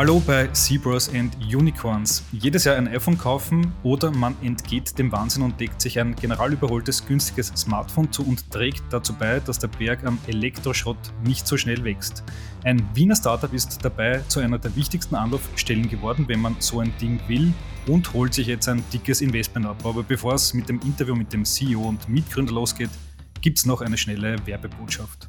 Hallo bei Zebras and Unicorns. Jedes Jahr ein iPhone kaufen oder man entgeht dem Wahnsinn und legt sich ein general überholtes, günstiges Smartphone zu und trägt dazu bei, dass der Berg am Elektroschrott nicht so schnell wächst. Ein Wiener Startup ist dabei zu einer der wichtigsten Anlaufstellen geworden, wenn man so ein Ding will und holt sich jetzt ein dickes Investment ab. Aber bevor es mit dem Interview mit dem CEO und Mitgründer losgeht, gibt es noch eine schnelle Werbebotschaft.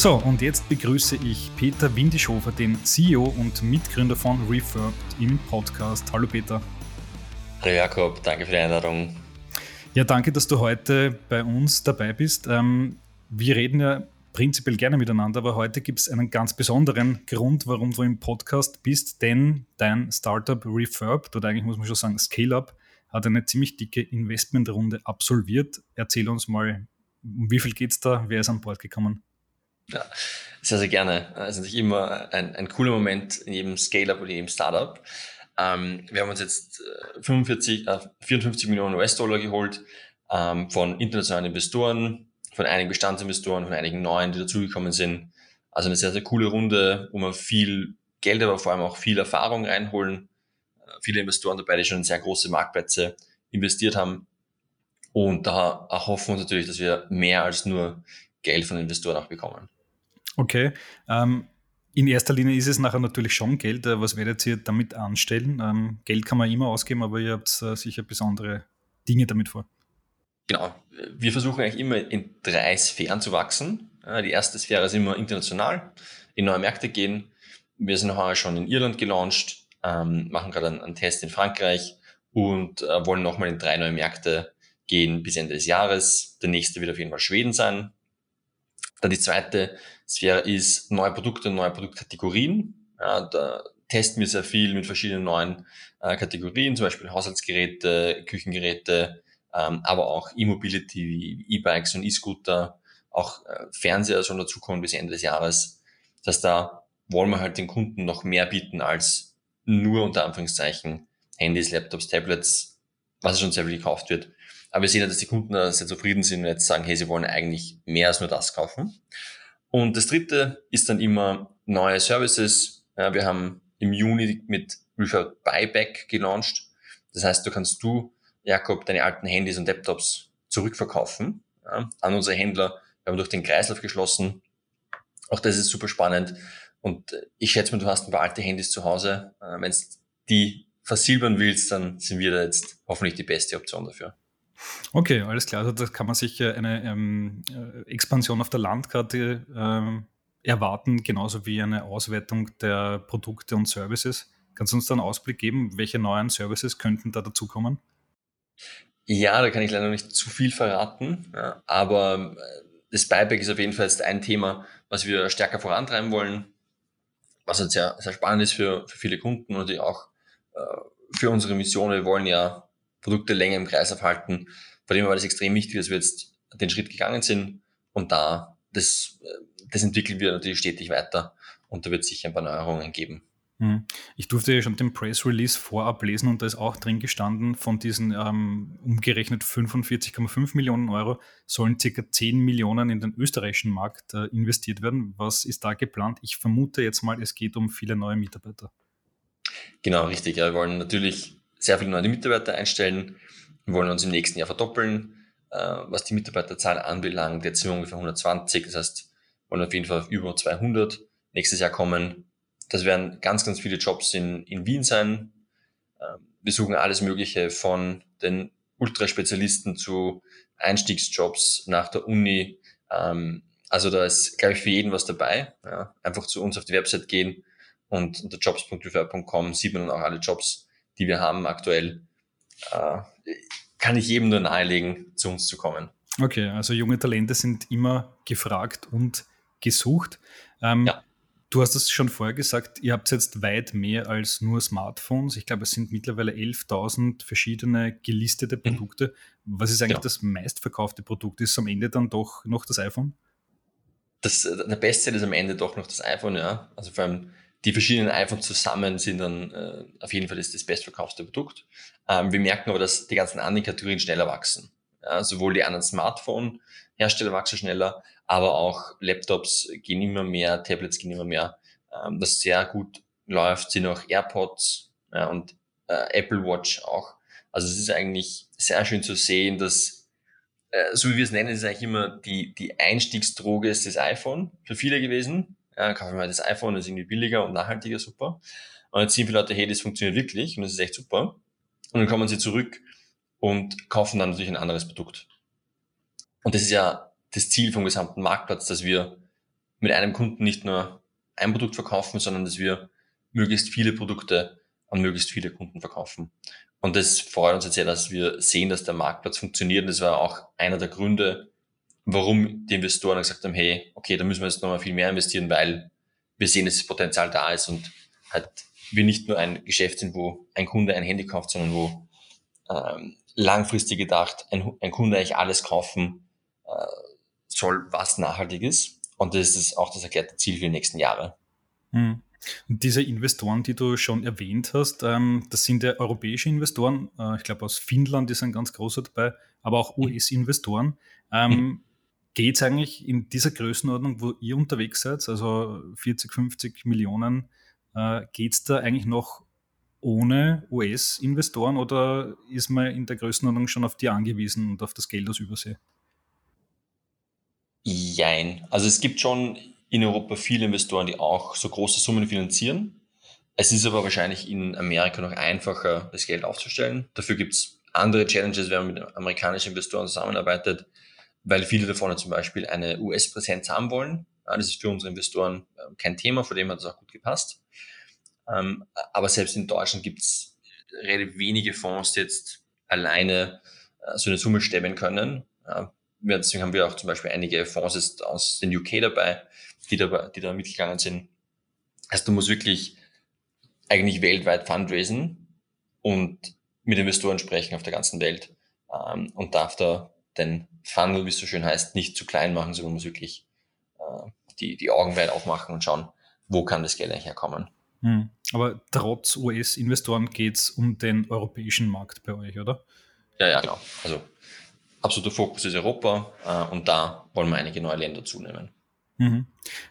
So, und jetzt begrüße ich Peter Windischofer, den CEO und Mitgründer von Refurbed im Podcast. Hallo Peter. Hallo Jakob, danke für die Einladung. Ja, danke, dass du heute bei uns dabei bist. Ähm, wir reden ja prinzipiell gerne miteinander, aber heute gibt es einen ganz besonderen Grund, warum du im Podcast bist, denn dein Startup Refurbed, oder eigentlich muss man schon sagen Scale-Up, hat eine ziemlich dicke Investmentrunde absolviert. Erzähl uns mal, um wie viel geht es da? Wer ist an Bord gekommen? Ja, sehr, sehr gerne. Also natürlich immer ein, ein cooler Moment in jedem Scale-Up oder jedem Startup. Ähm, wir haben uns jetzt 45, äh, 54 äh, Millionen US-Dollar geholt ähm, von internationalen Investoren, von einigen Bestandsinvestoren, von einigen neuen, die dazugekommen sind. Also eine sehr, sehr coole Runde, wo wir viel Geld, aber vor allem auch viel Erfahrung reinholen. Äh, viele Investoren dabei, die schon in sehr große Marktplätze investiert haben. Und da erhoffen wir uns natürlich, dass wir mehr als nur Geld von Investoren auch bekommen. Okay. Ähm, in erster Linie ist es nachher natürlich schon Geld. Äh, was werdet ihr damit anstellen? Ähm, Geld kann man immer ausgeben, aber ihr habt äh, sicher besondere Dinge damit vor. Genau. Wir versuchen eigentlich immer in drei Sphären zu wachsen. Die erste Sphäre ist immer international, in neue Märkte gehen. Wir sind heuer schon in Irland gelauncht, ähm, machen gerade einen, einen, Test in Frankreich und äh, wollen nochmal in drei neue Märkte gehen bis Ende des Jahres. Der nächste wird auf jeden Fall Schweden sein. Dann die zweite Sphäre ist neue Produkte, neue Produktkategorien. Ja, da testen wir sehr viel mit verschiedenen neuen äh, Kategorien, zum Beispiel Haushaltsgeräte, Küchengeräte, ähm, aber auch E-Mobility E-Bikes und E-Scooter, auch äh, Fernseher sollen dazukommen bis Ende des Jahres. Das heißt, da wollen wir halt den Kunden noch mehr bieten als nur unter Anführungszeichen Handys, Laptops, Tablets, was schon sehr viel gekauft wird. Aber wir sehen ja, dass die Kunden sehr zufrieden sind und jetzt sagen, hey, sie wollen eigentlich mehr als nur das kaufen. Und das dritte ist dann immer neue Services. Ja, wir haben im Juni mit Refurb Buyback gelauncht. Das heißt, du kannst du, Jakob, deine alten Handys und Laptops zurückverkaufen ja, an unsere Händler. Wir haben durch den Kreislauf geschlossen. Auch das ist super spannend. Und ich schätze mal, du hast ein paar alte Handys zu Hause. Äh, Wenn du die versilbern willst, dann sind wir da jetzt hoffentlich die beste Option dafür. Okay, alles klar. Also da kann man sich eine ähm, äh, Expansion auf der Landkarte ähm, erwarten, genauso wie eine Auswertung der Produkte und Services. Kannst du uns da einen Ausblick geben, welche neuen Services könnten da dazukommen? Ja, da kann ich leider nicht zu viel verraten, ja, aber äh, das Buyback ist auf jeden Fall jetzt ein Thema, was wir stärker vorantreiben wollen, was halt sehr, sehr spannend ist für, für viele Kunden und auch äh, für unsere Mission. Wir wollen ja Produkte länger im Kreis aufhalten. Von dem war das extrem wichtig, dass wir jetzt den Schritt gegangen sind und da, das, das entwickeln wir natürlich stetig weiter und da wird es sicher ein paar Neuerungen geben. Hm. Ich durfte ja schon den Press Release vorab lesen und da ist auch drin gestanden, von diesen ähm, umgerechnet 45,5 Millionen Euro sollen circa 10 Millionen in den österreichischen Markt äh, investiert werden. Was ist da geplant? Ich vermute jetzt mal, es geht um viele neue Mitarbeiter. Genau, richtig. Ja, wir wollen natürlich sehr viele neue Mitarbeiter einstellen. Wir wollen uns im nächsten Jahr verdoppeln. Äh, was die Mitarbeiterzahl anbelangt, jetzt sind wir ungefähr 120. Das heißt, wir wollen auf jeden Fall auf über 200 nächstes Jahr kommen. Das werden ganz, ganz viele Jobs in, in Wien sein. Ähm, wir suchen alles Mögliche von den Ultraspezialisten zu Einstiegsjobs nach der Uni. Ähm, also da ist, glaube ich, für jeden was dabei. einfach zu uns auf die Website gehen und unter jobs.refer.com sieht man dann auch alle Jobs, die wir haben aktuell, äh, kann ich jedem nur nahelegen, zu uns zu kommen. Okay, also junge Talente sind immer gefragt und gesucht. Ähm, ja. Du hast es schon vorher gesagt, ihr habt jetzt weit mehr als nur Smartphones. Ich glaube, es sind mittlerweile 11.000 verschiedene gelistete mhm. Produkte. Was ist eigentlich genau. das meistverkaufte Produkt? Ist es am Ende dann doch noch das iPhone? Das, der Beste ist am Ende doch noch das iPhone, ja. Also vor allem die verschiedenen iPhones zusammen sind dann äh, auf jeden Fall das, das bestverkaufte Produkt. Ähm, wir merken aber, dass die ganzen anderen Kategorien schneller wachsen. Ja, sowohl die anderen Smartphone-Hersteller wachsen schneller, aber auch Laptops gehen immer mehr, Tablets gehen immer mehr. Ähm, was sehr gut läuft, sind auch AirPods ja, und äh, Apple Watch auch. Also es ist eigentlich sehr schön zu sehen, dass, äh, so wie wir es nennen, ist eigentlich immer die, die Einstiegsdroge ist das iPhone für viele gewesen. Ja, kaufen wir mal das iPhone, das ist irgendwie billiger und nachhaltiger, super. Und jetzt sehen viele Leute, hey, das funktioniert wirklich und das ist echt super. Und dann kommen sie zurück und kaufen dann natürlich ein anderes Produkt. Und das ist ja das Ziel vom gesamten Marktplatz, dass wir mit einem Kunden nicht nur ein Produkt verkaufen, sondern dass wir möglichst viele Produkte an möglichst viele Kunden verkaufen. Und das freut uns jetzt sehr, dass wir sehen, dass der Marktplatz funktioniert. Und das war auch einer der Gründe, warum die Investoren gesagt haben, hey, okay, da müssen wir jetzt nochmal viel mehr investieren, weil wir sehen, dass das Potenzial da ist und halt wir nicht nur ein Geschäft sind, wo ein Kunde ein Handy kauft, sondern wo ähm, langfristig gedacht ein, ein Kunde eigentlich alles kaufen äh, soll, was nachhaltig ist. Und das ist auch das erklärte Ziel für die nächsten Jahre. Hm. Und diese Investoren, die du schon erwähnt hast, ähm, das sind ja europäische Investoren. Äh, ich glaube, aus Finnland ist ein ganz großer dabei, aber auch mhm. US-Investoren. Ähm, mhm. Geht es eigentlich in dieser Größenordnung, wo ihr unterwegs seid, also 40, 50 Millionen, äh, geht es da eigentlich noch ohne US-Investoren oder ist man in der Größenordnung schon auf die angewiesen und auf das Geld aus Übersee? Jein. Also es gibt schon in Europa viele Investoren, die auch so große Summen finanzieren. Es ist aber wahrscheinlich in Amerika noch einfacher, das Geld aufzustellen. Dafür gibt es andere Challenges, wenn man mit amerikanischen Investoren zusammenarbeitet, weil viele davon zum Beispiel eine US-Präsenz haben wollen. Das ist für unsere Investoren ähm, kein Thema, vor dem hat es auch gut gepasst. Ähm, aber selbst in Deutschland gibt es relativ wenige Fonds, die jetzt alleine äh, so eine Summe stemmen können. Deswegen haben wir auch zum Beispiel einige Fonds aus den UK dabei, die da, die da mitgegangen sind. Also du musst wirklich eigentlich weltweit fundraisen und mit Investoren sprechen auf der ganzen Welt ähm, und darf da den Funnel, wie es so schön heißt, nicht zu klein machen, sondern muss wirklich äh, die, die Augen weit aufmachen und schauen, wo kann das Geld eigentlich herkommen. Hm. Aber trotz US-Investoren geht es um den europäischen Markt bei euch, oder? Ja, ja, genau. Also absoluter Fokus ist Europa äh, und da wollen wir einige neue Länder zunehmen. Mhm.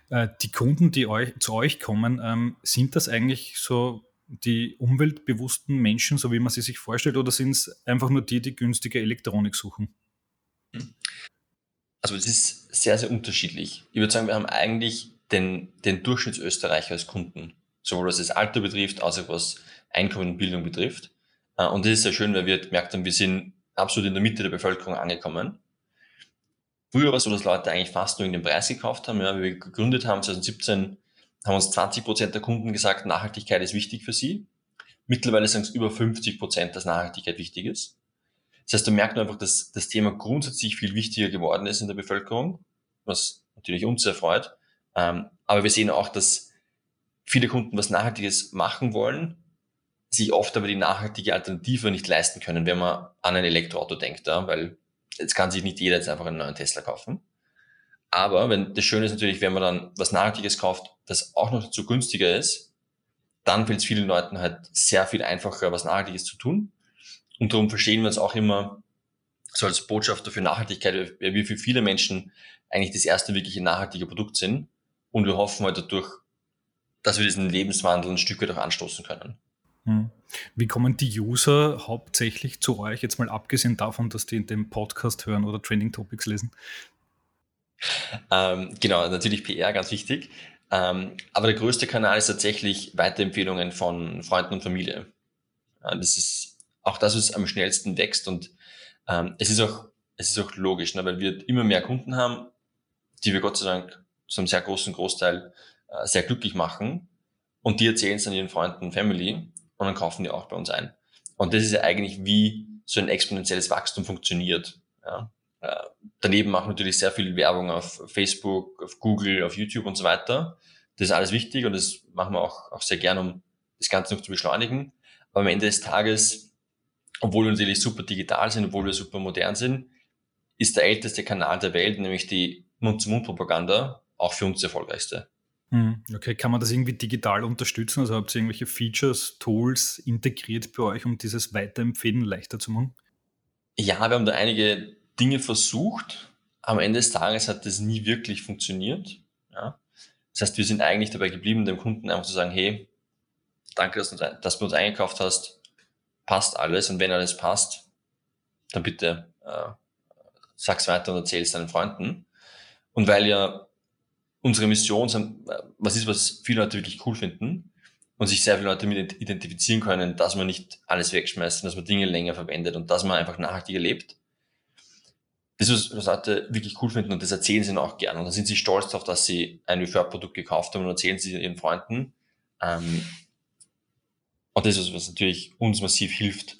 Äh, die Kunden, die euch, zu euch kommen, ähm, sind das eigentlich so die umweltbewussten Menschen, so wie man sie sich vorstellt, oder sind es einfach nur die, die günstige Elektronik suchen? Also es ist sehr, sehr unterschiedlich. Ich würde sagen, wir haben eigentlich den, den Durchschnittsösterreicher als Kunden sowohl was das Alter betrifft, als auch was Einkommen und Bildung betrifft. Äh, und das ist sehr schön, weil wir gemerkt haben, wir sind absolut in der Mitte der Bevölkerung angekommen. Früher war es so, dass Leute eigentlich fast nur in den Preis gekauft haben. Ja, wie wir gegründet haben, 2017, haben uns 20 Prozent der Kunden gesagt, Nachhaltigkeit ist wichtig für sie. Mittlerweile sagen es über 50 Prozent, dass Nachhaltigkeit wichtig ist. Das heißt, da merkt man einfach, dass das Thema grundsätzlich viel wichtiger geworden ist in der Bevölkerung, was natürlich uns sehr freut. Ähm, aber wir sehen auch, dass viele Kunden was Nachhaltiges machen wollen, sich oft aber die nachhaltige Alternative nicht leisten können, wenn man an ein Elektroauto denkt, ja, weil jetzt kann sich nicht jeder jetzt einfach einen neuen Tesla kaufen. Aber wenn, das Schöne ist natürlich, wenn man dann was Nachhaltiges kauft, das auch noch dazu günstiger ist, dann fällt es vielen Leuten halt sehr viel einfacher, was Nachhaltiges zu tun. Und darum verstehen wir es auch immer so als Botschafter für Nachhaltigkeit, wie für viele Menschen eigentlich das erste wirkliche nachhaltige Produkt sind. Und wir hoffen halt dadurch dass wir diesen Lebenswandel ein Stück weit auch anstoßen können. Hm. Wie kommen die User hauptsächlich zu euch, jetzt mal abgesehen davon, dass die in dem Podcast hören oder Trending Topics lesen? Ähm, genau, natürlich PR, ganz wichtig. Ähm, aber der größte Kanal ist tatsächlich Weiterempfehlungen von Freunden und Familie. Ja, das ist auch das, was am schnellsten wächst und ähm, es ist auch, es ist auch logisch, ne, weil wir immer mehr Kunden haben, die wir Gott sei Dank zu einem sehr großen Großteil äh, sehr glücklich machen und die erzählen es dann ihren Freunden und Family und dann kaufen die auch bei uns ein. Und das ist ja eigentlich, wie so ein exponentielles Wachstum funktioniert. Ja. Äh, daneben machen wir natürlich sehr viel Werbung auf Facebook, auf Google, auf YouTube und so weiter, Das ist alles wichtig und das machen wir auch, auch sehr gern, um das Ganze noch zu beschleunigen. Aber am Ende des Tages, obwohl wir natürlich super digital sind, obwohl wir super modern sind, ist der älteste Kanal der Welt, nämlich die Mund-zu-Mund-Propaganda, auch für uns der erfolgreichste. Hm, okay, kann man das irgendwie digital unterstützen? Also habt ihr irgendwelche Features, Tools integriert bei euch, um dieses Weiterempfehlen leichter zu machen? Ja, wir haben da einige Dinge versucht. Am Ende des Tages hat das nie wirklich funktioniert. Ja. Das heißt, wir sind eigentlich dabei geblieben, dem Kunden einfach zu sagen, hey, danke, dass du, dass du uns eingekauft hast, passt alles und wenn alles passt, dann bitte äh, sag's weiter und erzähl's deinen Freunden. Und weil ja unsere Mission äh, was ist, was viele Leute wirklich cool finden und sich sehr viele Leute damit identifizieren können, dass man nicht alles wegschmeißt, dass man Dinge länger verwendet und dass man einfach nachhaltiger lebt. Das ist, was Leute wirklich cool finden und das erzählen sie auch gerne. Und dann sind sie stolz darauf, dass sie ein Refurb-Produkt gekauft haben und erzählen sie ihren Freunden. Ähm, und das ist, was natürlich uns massiv hilft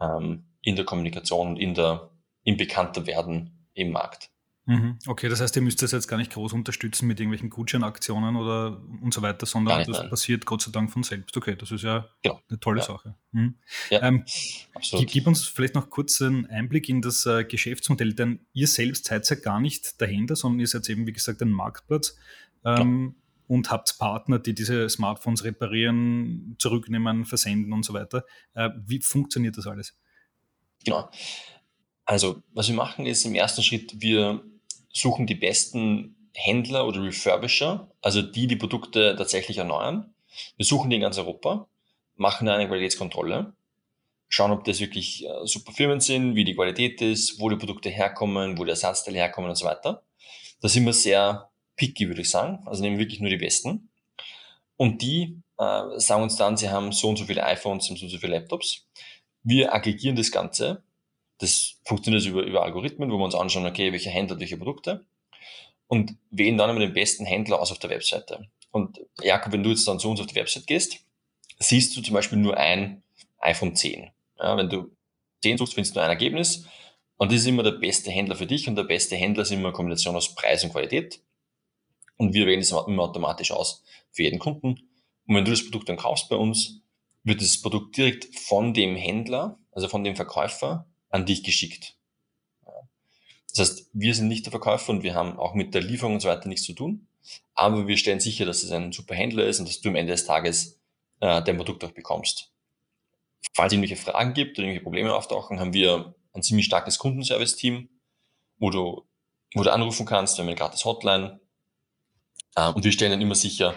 ähm, in der Kommunikation und in der, im Bekannterwerden im Markt. Mhm. Okay, das heißt, ihr müsst das jetzt gar nicht groß unterstützen mit irgendwelchen Gutscheinaktionen oder und so weiter, sondern nicht, das nein. passiert Gott sei Dank von selbst. Okay, das ist ja, ja. eine tolle ja. Sache. Mhm. Ja, ähm, absolut. Gib uns vielleicht noch kurz einen Einblick in das äh, Geschäftsmodell, denn ihr selbst seid ja gar nicht dahinter, sondern ihr seid eben, wie gesagt, ein Marktplatz. Ähm, und habt Partner, die diese Smartphones reparieren, zurücknehmen, versenden und so weiter. Äh, wie funktioniert das alles? Genau. Also, was wir machen ist im ersten Schritt, wir suchen die besten Händler oder Refurbisher, also die die Produkte tatsächlich erneuern. Wir suchen die in ganz Europa, machen eine Qualitätskontrolle, schauen, ob das wirklich äh, super Firmen sind, wie die Qualität ist, wo die Produkte herkommen, wo die Ersatzteile herkommen und so weiter. Da sind wir sehr picky, würde ich sagen. Also nehmen wirklich nur die besten. Und die äh, sagen uns dann, sie haben so und so viele iPhones, so und so viele Laptops. Wir aggregieren das Ganze das funktioniert über, über Algorithmen, wo wir uns anschauen, okay, welche Händler, welche Produkte und wählen dann immer den besten Händler aus auf der Webseite. Und Jakob, wenn du jetzt dann zu uns auf die Website gehst, siehst du zum Beispiel nur ein iPhone 10. Ja, wenn du 10 suchst, findest du nur ein Ergebnis. Und das ist immer der beste Händler für dich und der beste Händler ist immer eine Kombination aus Preis und Qualität. Und wir wählen das immer automatisch aus für jeden Kunden. Und wenn du das Produkt dann kaufst bei uns, wird das Produkt direkt von dem Händler, also von dem Verkäufer, an dich geschickt. Das heißt, wir sind nicht der Verkäufer und wir haben auch mit der Lieferung und so weiter nichts zu tun. Aber wir stellen sicher, dass es ein super Händler ist und dass du am Ende des Tages äh, dein Produkt auch bekommst. Falls es irgendwelche Fragen gibt oder irgendwelche Probleme auftauchen, haben wir ein ziemlich starkes Kundenservice-Team, wo du, wo du anrufen kannst, wir haben eine gratis Hotline. Äh, und wir stellen dann immer sicher,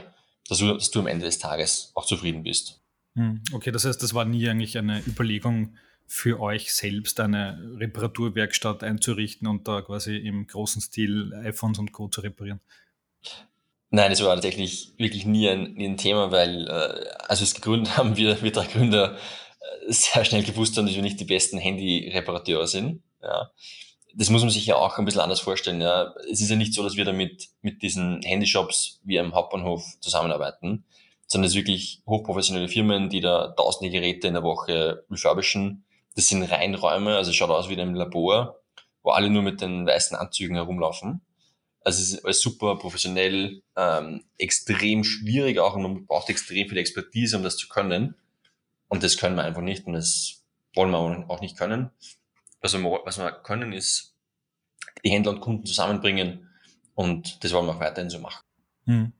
dass du, dass du am Ende des Tages auch zufrieden bist. Hm, okay, das heißt, das war nie eigentlich eine Überlegung, für euch selbst eine Reparaturwerkstatt einzurichten und da quasi im großen Stil iPhones und Co. zu reparieren? Nein, das war tatsächlich wirklich nie ein, nie ein Thema, weil äh, als wir es gegründet haben, wir, wir drei Gründer äh, sehr schnell gewusst haben, dass wir nicht die besten Handy-Reparateure sind. Ja. Das muss man sich ja auch ein bisschen anders vorstellen. Ja. Es ist ja nicht so, dass wir damit mit diesen Handyshops wie am Hauptbahnhof zusammenarbeiten, sondern es sind wirklich hochprofessionelle Firmen, die da tausende Geräte in der Woche refurbischen das sind Reinräume, also schaut aus wie in einem Labor, wo alle nur mit den weißen Anzügen herumlaufen. Also es ist alles super professionell, ähm, extrem schwierig auch und man braucht extrem viel Expertise, um das zu können. Und das können wir einfach nicht und das wollen wir auch nicht können. Was wir, was wir können, ist die Händler und Kunden zusammenbringen und das wollen wir auch weiterhin so machen. Hm.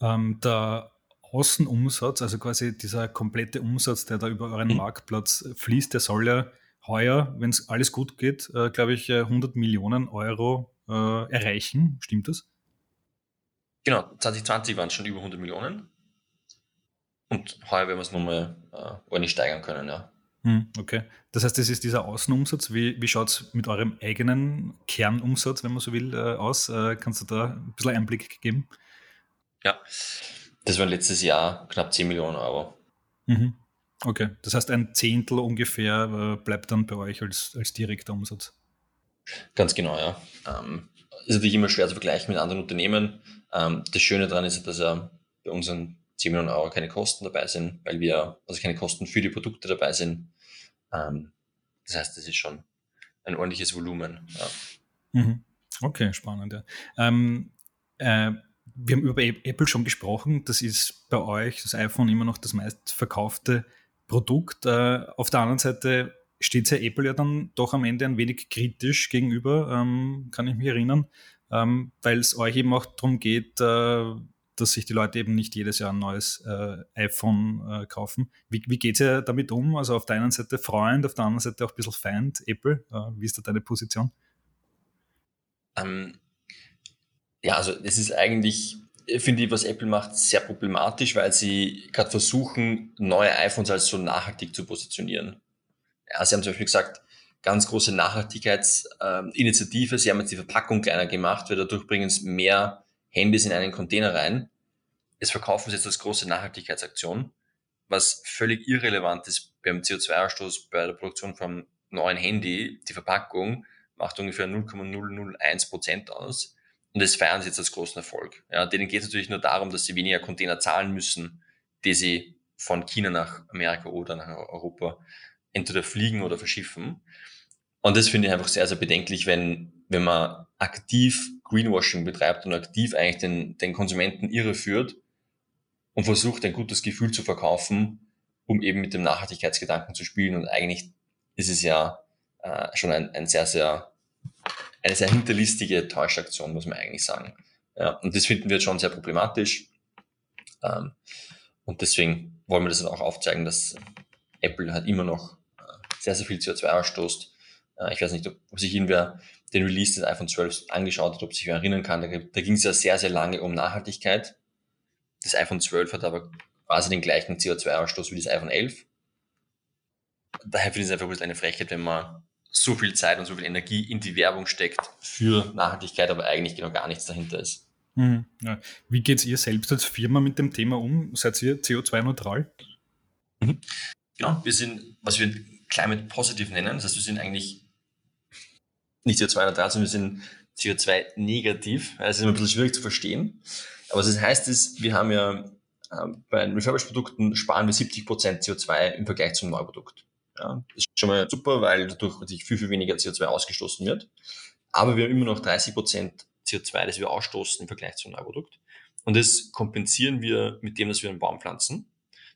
Ähm, der Außenumsatz, also quasi dieser komplette Umsatz, der da über euren mhm. Marktplatz fließt, der soll ja heuer, wenn es alles gut geht, äh, glaube ich, 100 äh, Millionen Euro äh, erreichen. Stimmt das? Genau, 2020 waren es schon über 100 Millionen. Und heuer werden wir es nochmal äh, ordentlich steigern können, ja. Hm, okay. Das heißt, das ist dieser Außenumsatz. Wie, wie schaut es mit eurem eigenen Kernumsatz, wenn man so will, äh, aus? Äh, kannst du da ein bisschen Einblick geben? Ja, das waren letztes Jahr knapp 10 Millionen Euro. Mhm. Okay, das heißt ein Zehntel ungefähr äh, bleibt dann bei euch als, als direkter Umsatz. Ganz genau, ja. Ähm, ist natürlich immer schwer zu vergleichen mit anderen Unternehmen. Ähm, das Schöne daran ist, dass ja bei unseren 10 Millionen Euro keine Kosten dabei sind, weil wir, also keine Kosten für die Produkte dabei sind. Ähm, das heißt, das ist schon ein ordentliches Volumen. Ja. Mhm. Okay, spannend. Ja. Ähm, äh, wir haben über Apple schon gesprochen. Das ist bei euch das iPhone immer noch das meistverkaufte Produkt. Äh, auf der anderen Seite steht ja Apple ja dann doch am Ende ein wenig kritisch gegenüber, ähm, kann ich mich erinnern, ähm, weil es euch eben auch darum geht, äh, dass sich die Leute eben nicht jedes Jahr ein neues äh, iPhone äh, kaufen. Wie, wie geht ihr damit um? Also auf der einen Seite Freund, auf der anderen Seite auch ein bisschen Feind, Apple. Äh, wie ist da deine Position? Ähm, ja, also es ist eigentlich, finde ich, was Apple macht, sehr problematisch, weil sie gerade versuchen, neue iPhones als so nachhaltig zu positionieren. Ja, sie haben zum Beispiel gesagt, ganz große Nachhaltigkeitsinitiative. Äh, sie haben jetzt die Verpackung kleiner gemacht, weil dadurch bringen sie mehr Handys in einen Container rein. Es verkaufen sie jetzt als große Nachhaltigkeitsaktion, was völlig irrelevant ist beim CO2-Ausstoß bei der Produktion vom neuen Handy. Die Verpackung macht ungefähr 0,001 Prozent aus. Und das feiern sie jetzt als großen Erfolg. Ja, denen geht es natürlich nur darum, dass sie weniger Container zahlen müssen, die sie von China nach Amerika oder nach Europa entweder fliegen oder verschiffen. Und das finde ich einfach sehr, sehr bedenklich, wenn, wenn man aktiv Greenwashing betreibt und aktiv eigentlich den, den Konsumenten irreführt und versucht, ein gutes Gefühl zu verkaufen, um eben mit dem Nachhaltigkeitsgedanken zu spielen. Und eigentlich ist es ja äh, schon ein, ein sehr, sehr, eine sehr hinterlistige Täuschaktion, muss man eigentlich sagen. Ja, und das finden wir jetzt schon sehr problematisch. Ähm, und deswegen wollen wir das auch aufzeigen, dass Apple halt immer noch äh, sehr, sehr viel CO2 ausstoßt. Äh, ich weiß nicht, ob sich irgendwer den Release des iPhone 12 angeschaut hat, ob sich wer erinnern kann. Da, da ging es ja sehr, sehr lange um Nachhaltigkeit. Das iPhone 12 hat aber quasi den gleichen CO2-Ausstoß wie das iPhone 11. Daher finde ich es einfach ein bisschen eine Frechheit, wenn man so viel Zeit und so viel Energie in die Werbung steckt für Nachhaltigkeit, aber eigentlich genau gar nichts dahinter ist. Mhm, ja. Wie geht ihr selbst als Firma mit dem Thema um? Seid ihr CO2-neutral? Mhm. Genau, wir sind, was wir Climate Positive nennen, das heißt, wir sind eigentlich nicht CO2-neutral, sondern wir sind CO2-negativ. Das ist immer ein bisschen schwierig zu verstehen. Aber was das heißt ist, wir haben ja äh, bei Refurbished-Produkten sparen wir 70% CO2 im Vergleich zum Neuprodukt. Ja, das ist schon mal super, weil dadurch natürlich viel, viel weniger CO2 ausgestoßen wird. Aber wir haben immer noch 30% CO2, das wir ausstoßen im Vergleich zum Neuprodukt. Und das kompensieren wir mit dem, dass wir einen Baum pflanzen.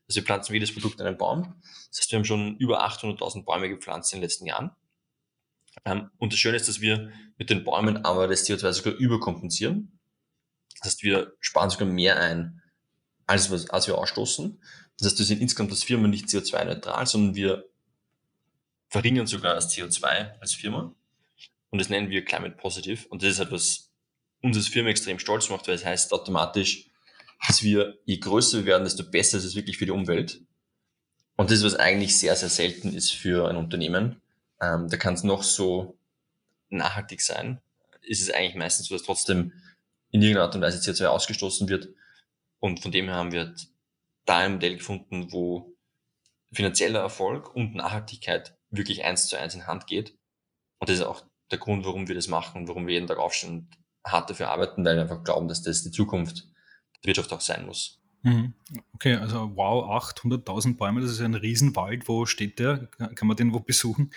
Also wir pflanzen jedes Produkt einen Baum. Das heißt, wir haben schon über 800.000 Bäume gepflanzt in den letzten Jahren. Ähm, und das Schöne ist, dass wir mit den Bäumen aber das CO2 sogar überkompensieren. Das heißt, wir sparen sogar mehr ein, als, was, als wir ausstoßen. Das heißt, wir sind insgesamt als Firma nicht CO2-neutral, sondern wir verringern sogar das CO2 als Firma. Und das nennen wir Climate Positive. Und das ist etwas, uns als Firma extrem stolz macht, weil es heißt automatisch, dass wir, je größer wir werden, desto besser ist es wirklich für die Umwelt. Und das ist, was eigentlich sehr, sehr selten ist für ein Unternehmen. Ähm, da kann es noch so nachhaltig sein. Ist es eigentlich meistens so, dass trotzdem in irgendeiner Art und Weise CO2 ausgestoßen wird. Und von dem her haben wir da ein Modell gefunden, wo finanzieller Erfolg und Nachhaltigkeit wirklich eins zu eins in Hand geht. Und das ist auch der Grund, warum wir das machen, warum wir jeden Tag aufstehen und hart dafür arbeiten, weil wir einfach glauben, dass das die Zukunft der Wirtschaft auch sein muss. Mhm. Okay, also wow, 800.000 Bäume, das ist ein Riesenwald. Wo steht der? Kann man den wo besuchen?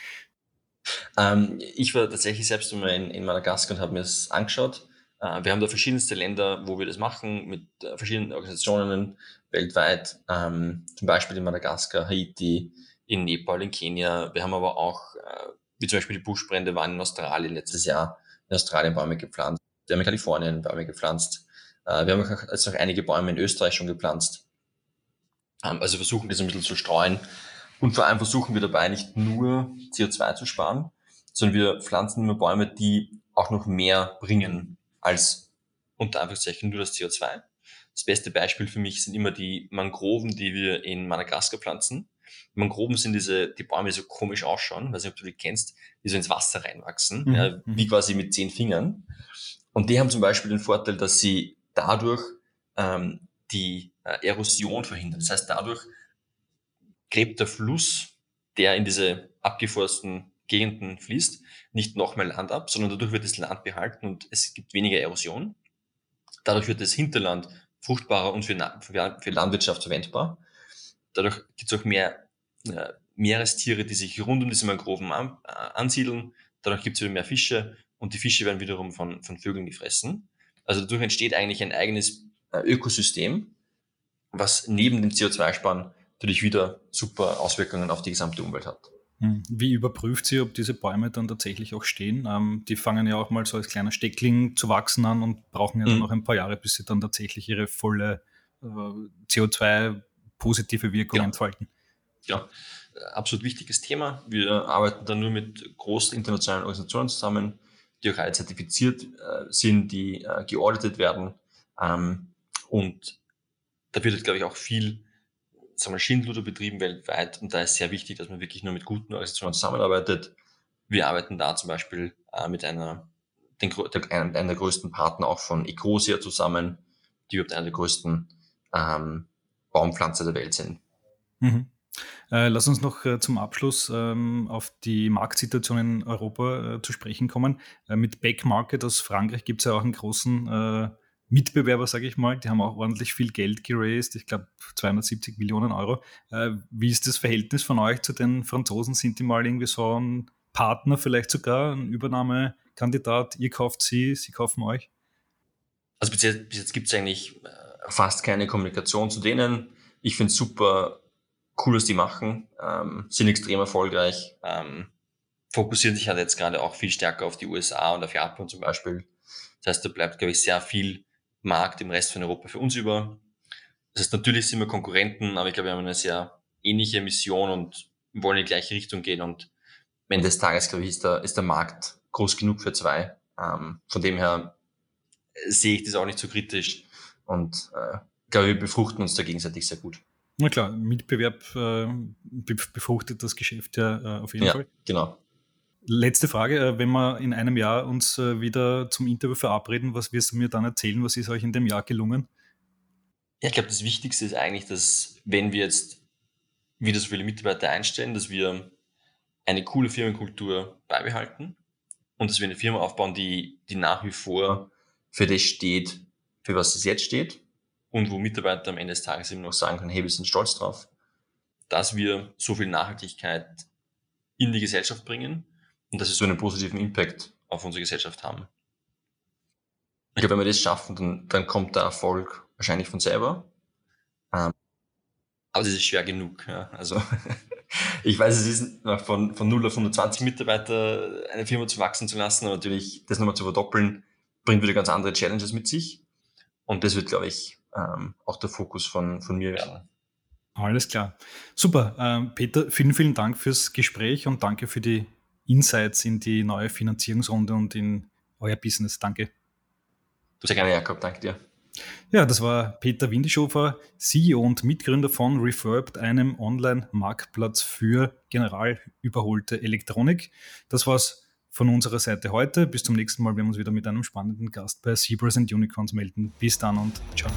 Ähm, ich war tatsächlich selbst einmal in, in Madagaskar und habe mir das angeschaut. Äh, wir haben da verschiedenste Länder, wo wir das machen, mit äh, verschiedenen Organisationen weltweit, ähm, zum Beispiel in Madagaskar, Haiti, in Nepal, in Kenia. Wir haben aber auch, äh, wie zum Beispiel die Buschbrände waren in Australien letztes Jahr, in Australien Bäume gepflanzt. Wir haben in Kalifornien Bäume gepflanzt. Äh, wir haben auch jetzt noch einige Bäume in Österreich schon gepflanzt. Ähm, also versuchen das ein bisschen zu streuen und vor allem versuchen wir dabei nicht nur CO2 zu sparen, sondern wir pflanzen immer Bäume, die auch noch mehr bringen als unter Anführungszeichen nur das CO2. Das beste Beispiel für mich sind immer die Mangroven, die wir in Madagaskar pflanzen. Mangroven sind diese, die Bäume, die so komisch ausschauen, weiß nicht, ob du die kennst, die so ins Wasser reinwachsen, mhm. ja, wie quasi mit zehn Fingern. Und die haben zum Beispiel den Vorteil, dass sie dadurch ähm, die äh, Erosion verhindern. Das heißt, dadurch gräbt der Fluss, der in diese abgeforsten Gegenden fließt, nicht noch mehr Land ab, sondern dadurch wird das Land behalten und es gibt weniger Erosion. Dadurch wird das Hinterland fruchtbarer und für, für Landwirtschaft verwendbar. Dadurch gibt es auch mehr äh, Meerestiere, die sich rund um diese Mangroven an, äh, ansiedeln. Dadurch gibt es wieder mehr Fische und die Fische werden wiederum von, von Vögeln gefressen. Also dadurch entsteht eigentlich ein eigenes äh, Ökosystem, was neben dem CO2-Sparen natürlich wieder super Auswirkungen auf die gesamte Umwelt hat. Hm. Wie überprüft sie, ob diese Bäume dann tatsächlich auch stehen? Ähm, die fangen ja auch mal so als kleiner Steckling zu wachsen an und brauchen ja mhm. dann noch ein paar Jahre, bis sie dann tatsächlich ihre volle äh, CO2-positive Wirkung ja. entfalten. Ja, absolut wichtiges Thema. Wir arbeiten dann nur mit großen internationalen Organisationen zusammen, die auch alle zertifiziert äh, sind, die äh, geauditet werden. Ähm, und da wird, glaube ich, auch viel sagen wir, Schindluder betrieben weltweit und da ist sehr wichtig, dass man wirklich nur mit guten Organisationen zusammenarbeitet. Wir arbeiten da zum Beispiel äh, mit einer, den, der, einem, der größten Partner auch von Ecosia zusammen, die überhaupt einer der größten ähm, Baumpflanzer der Welt sind. Mhm. Äh, lass uns noch äh, zum Abschluss ähm, auf die Marktsituation in Europa äh, zu sprechen kommen. Mit Back Market aus Frankreich gibt es ja auch einen großen Mitbewerber, sage ich mal, die haben auch ordentlich viel Geld geraced, ich glaube 270 Millionen Euro. Äh, wie ist das Verhältnis von euch zu den Franzosen? Sind die mal irgendwie so ein Partner, vielleicht sogar ein Übernahmekandidat? Ihr kauft sie, sie kaufen euch? Also bis jetzt, jetzt gibt es eigentlich äh, fast keine Kommunikation zu denen. Ich finde es super cool, was die machen, ähm, sind extrem erfolgreich, ähm, fokussieren sich halt jetzt gerade auch viel stärker auf die USA und auf Japan zum Beispiel. Das heißt, da bleibt, glaube ich, sehr viel Markt im Rest von Europa für uns über. Das heißt, natürlich sind wir Konkurrenten, aber ich glaube, wir haben eine sehr ähnliche Mission und wollen in die gleiche Richtung gehen. Und am Ende des Tages, glaube ich, ist der, ist der Markt groß genug für zwei. Ähm, von dem her sehe ich das auch nicht so kritisch und äh, glaube, wir befruchten uns da gegenseitig sehr gut. Na klar, Mitbewerb äh, befruchtet das Geschäft ja äh, auf jeden ja, Fall. Genau. Letzte Frage, äh, wenn wir in einem Jahr uns äh, wieder zum Interview verabreden, was wirst du mir dann erzählen? Was ist euch in dem Jahr gelungen? Ja, ich glaube, das Wichtigste ist eigentlich, dass wenn wir jetzt wieder so viele Mitarbeiter einstellen, dass wir eine coole Firmenkultur beibehalten und dass wir eine Firma aufbauen, die, die nach wie vor für das steht, für was es jetzt steht und wo Mitarbeiter am Ende des Tages eben noch sagen können, hey, wir sind stolz drauf, dass wir so viel Nachhaltigkeit in die Gesellschaft bringen und dass wir so einen positiven Impact auf unsere Gesellschaft haben. Ich glaube, wenn wir das schaffen, dann, dann kommt der Erfolg wahrscheinlich von selber. Ähm, aber das ist schwer genug. Ja. Also ich weiß, es ist von, von 0 auf 120 Mitarbeiter eine Firma zu wachsen zu lassen, aber natürlich das nochmal zu verdoppeln, bringt wieder ganz andere Challenges mit sich. Und das wird, glaube ich, ähm, auch der Fokus von, von mir werden. Alles klar. Super. Ähm, Peter, vielen, vielen Dank fürs Gespräch und danke für die Insights in die neue Finanzierungsrunde und in euer Business. Danke. Du sehr gerne, Jakob. Danke dir. Ja, das war Peter Windischofer, CEO und Mitgründer von Refurbed, einem Online-Marktplatz für general überholte Elektronik. Das war's von unserer Seite heute. Bis zum nächsten Mal. Wir uns wieder mit einem spannenden Gast bei Zebras and Unicorns melden. Bis dann und ciao.